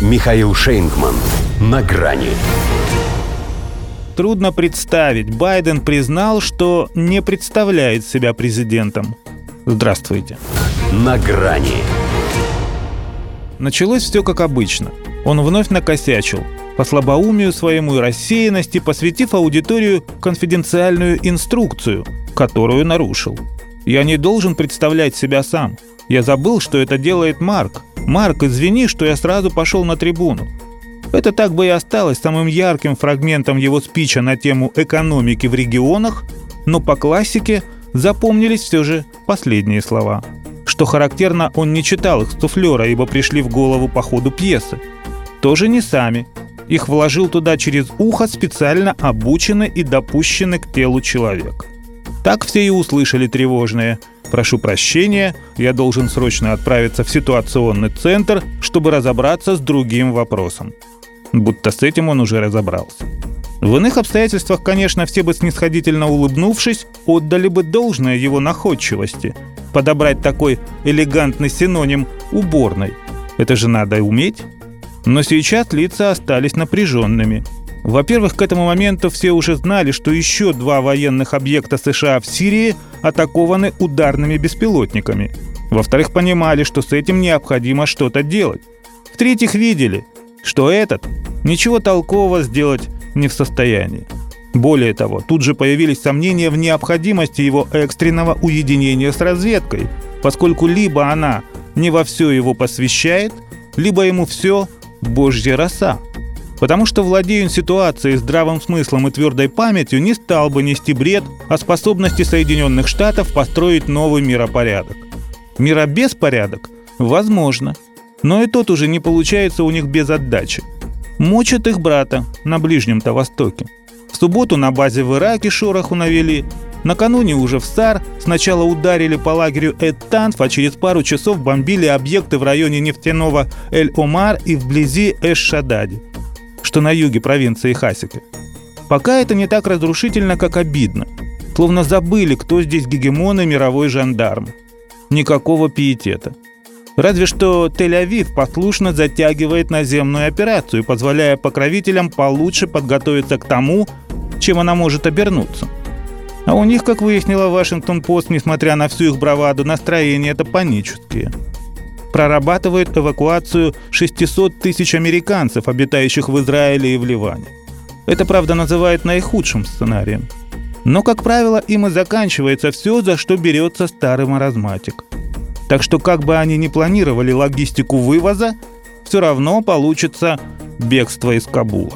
Михаил Шейнгман. На грани. Трудно представить, Байден признал, что не представляет себя президентом. Здравствуйте. На грани. Началось все как обычно. Он вновь накосячил. По слабоумию своему и рассеянности, посвятив аудиторию конфиденциальную инструкцию, которую нарушил. «Я не должен представлять себя сам. Я забыл, что это делает Марк. Марк, извини, что я сразу пошел на трибуну. Это так бы и осталось самым ярким фрагментом его спича на тему экономики в регионах, но по классике запомнились все же последние слова. Что характерно, он не читал их с туфлера, ибо пришли в голову по ходу пьесы. Тоже не сами. Их вложил туда через ухо специально обученный и допущенный к телу человек. Так все и услышали тревожное. «Прошу прощения, я должен срочно отправиться в ситуационный центр, чтобы разобраться с другим вопросом». Будто с этим он уже разобрался. В иных обстоятельствах, конечно, все бы снисходительно улыбнувшись, отдали бы должное его находчивости. Подобрать такой элегантный синоним уборной. Это же надо уметь. Но сейчас лица остались напряженными. Во-первых, к этому моменту все уже знали, что еще два военных объекта США в Сирии атакованы ударными беспилотниками. Во-вторых, понимали, что с этим необходимо что-то делать. В-третьих, видели, что этот ничего толкового сделать не в состоянии. Более того, тут же появились сомнения в необходимости его экстренного уединения с разведкой, поскольку либо она не во все его посвящает, либо ему все божья роса. Потому что, владея ситуацией здравым смыслом и твердой памятью, не стал бы нести бред о способности Соединенных Штатов построить новый миропорядок. Миробеспорядок? Возможно. Но и тот уже не получается у них без отдачи. Мочат их брата на Ближнем-то Востоке. В субботу на базе в Ираке шороху навели. Накануне уже в САР сначала ударили по лагерю Эттанф, а через пару часов бомбили объекты в районе нефтяного Эль-Омар и вблизи Эш-Шадади, что на юге провинции Хасики. Пока это не так разрушительно, как обидно. Словно забыли, кто здесь гегемон и мировой жандарм. Никакого пиетета. Разве что Тель-Авив послушно затягивает наземную операцию, позволяя покровителям получше подготовиться к тому, чем она может обернуться. А у них, как выяснила Вашингтон-Пост, несмотря на всю их браваду, настроения это панические. Прорабатывает эвакуацию 600 тысяч американцев, обитающих в Израиле и в Ливане. Это, правда, называют наихудшим сценарием. Но, как правило, им и заканчивается все, за что берется старый маразматик – так что как бы они ни планировали логистику вывоза, все равно получится бегство из Кабула.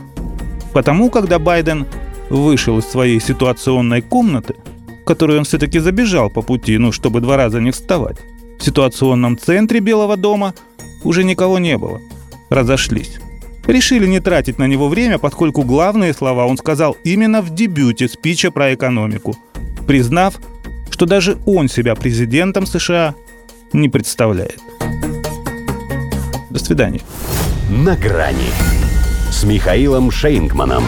Потому, когда Байден вышел из своей ситуационной комнаты, в которую он все-таки забежал по пути, ну, чтобы два раза не вставать, в ситуационном центре Белого дома уже никого не было. Разошлись. Решили не тратить на него время, поскольку главные слова он сказал именно в дебюте спича про экономику, признав, что даже он себя президентом США не представляет. До свидания. На грани с Михаилом Шейнгманом.